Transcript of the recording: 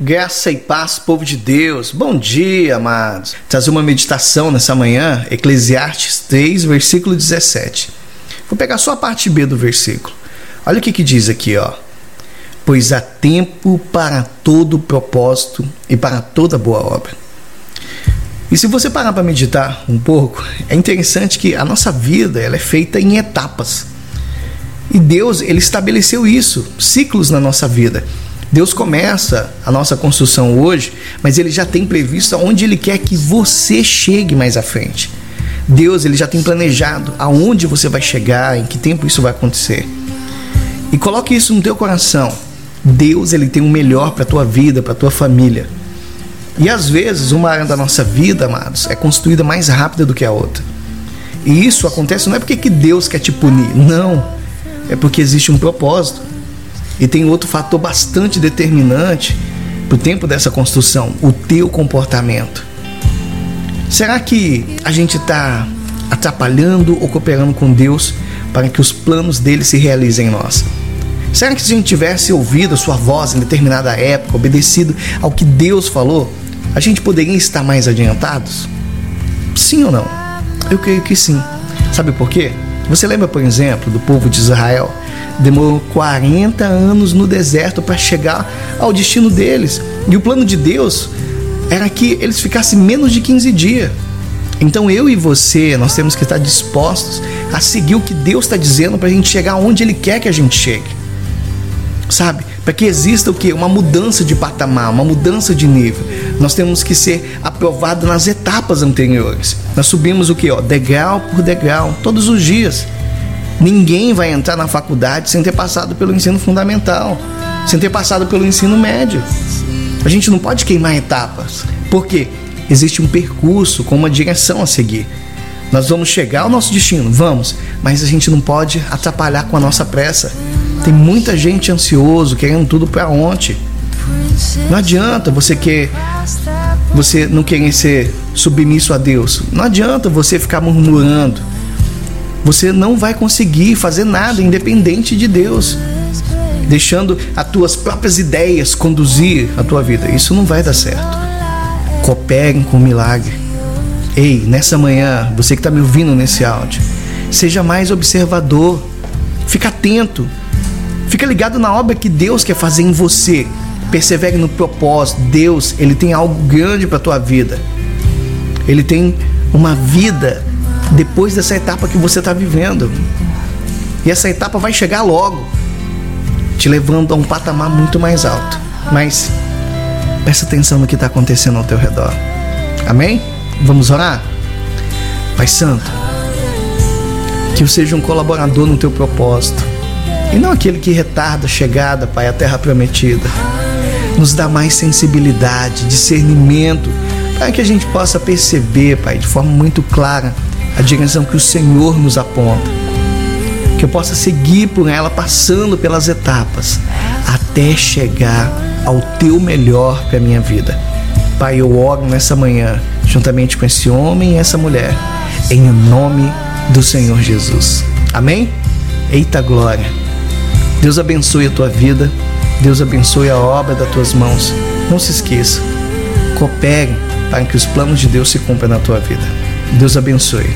Graça e paz, povo de Deus. Bom dia, amados. Trazer uma meditação nessa manhã, Eclesiastes 3, versículo 17. Vou pegar só a parte B do versículo. Olha o que, que diz aqui, ó. Pois há tempo para todo propósito e para toda boa obra. E se você parar para meditar um pouco, é interessante que a nossa vida ela é feita em etapas. E Deus ele estabeleceu isso, ciclos na nossa vida. Deus começa a nossa construção hoje, mas ele já tem previsto aonde ele quer que você chegue mais à frente. Deus ele já tem planejado aonde você vai chegar, em que tempo isso vai acontecer. E coloque isso no teu coração. Deus ele tem o melhor para tua vida, para tua família. E às vezes uma área da nossa vida, amados, é construída mais rápida do que a outra. E isso acontece não é porque que Deus quer te punir, não. É porque existe um propósito. E tem outro fator bastante determinante para o tempo dessa construção: o teu comportamento. Será que a gente está atrapalhando ou cooperando com Deus para que os planos dele se realizem em nós? Será que se a gente tivesse ouvido a sua voz em determinada época, obedecido ao que Deus falou, a gente poderia estar mais adiantados? Sim ou não? Eu creio que sim. Sabe por quê? Você lembra, por exemplo, do povo de Israel? Demorou 40 anos no deserto para chegar ao destino deles. E o plano de Deus era que eles ficassem menos de 15 dias. Então eu e você, nós temos que estar dispostos a seguir o que Deus está dizendo para a gente chegar onde Ele quer que a gente chegue. Sabe? Para que exista o que? Uma mudança de patamar, uma mudança de nível. Nós temos que ser aprovados nas etapas anteriores. Nós subimos o que? Ó, degrau por degrau, todos os dias. Ninguém vai entrar na faculdade sem ter passado pelo ensino fundamental, sem ter passado pelo ensino médio. A gente não pode queimar etapas, porque existe um percurso com uma direção a seguir. Nós vamos chegar ao nosso destino, vamos, mas a gente não pode atrapalhar com a nossa pressa. Tem muita gente ansioso, querendo tudo para ontem. Não adianta você querer você não querer ser submisso a Deus. Não adianta você ficar murmurando. Você não vai conseguir fazer nada independente de Deus, deixando as tuas próprias ideias conduzir a tua vida. Isso não vai dar certo. Cooperem com o milagre. Ei, nessa manhã, você que está me ouvindo nesse áudio, seja mais observador. Fica atento Fica ligado na obra que Deus quer fazer em você. Persevere no propósito. Deus, ele tem algo grande para tua vida. Ele tem uma vida depois dessa etapa que você está vivendo. E essa etapa vai chegar logo, te levando a um patamar muito mais alto. Mas presta atenção no que está acontecendo ao teu redor. Amém? Vamos orar? Pai Santo, que eu seja um colaborador no teu propósito e não aquele que retarda a chegada, Pai, à terra prometida. Nos dá mais sensibilidade, discernimento, para que a gente possa perceber, Pai, de forma muito clara a direção que o Senhor nos aponta. Que eu possa seguir por ela, passando pelas etapas, até chegar ao teu melhor para a minha vida. Pai, eu oro nessa manhã, juntamente com esse homem e essa mulher, em nome do Senhor Jesus. Amém? Eita glória! Deus abençoe a tua vida, Deus abençoe a obra das tuas mãos. Não se esqueça, coopere para que os planos de Deus se cumpram na tua vida. Deus abençoe.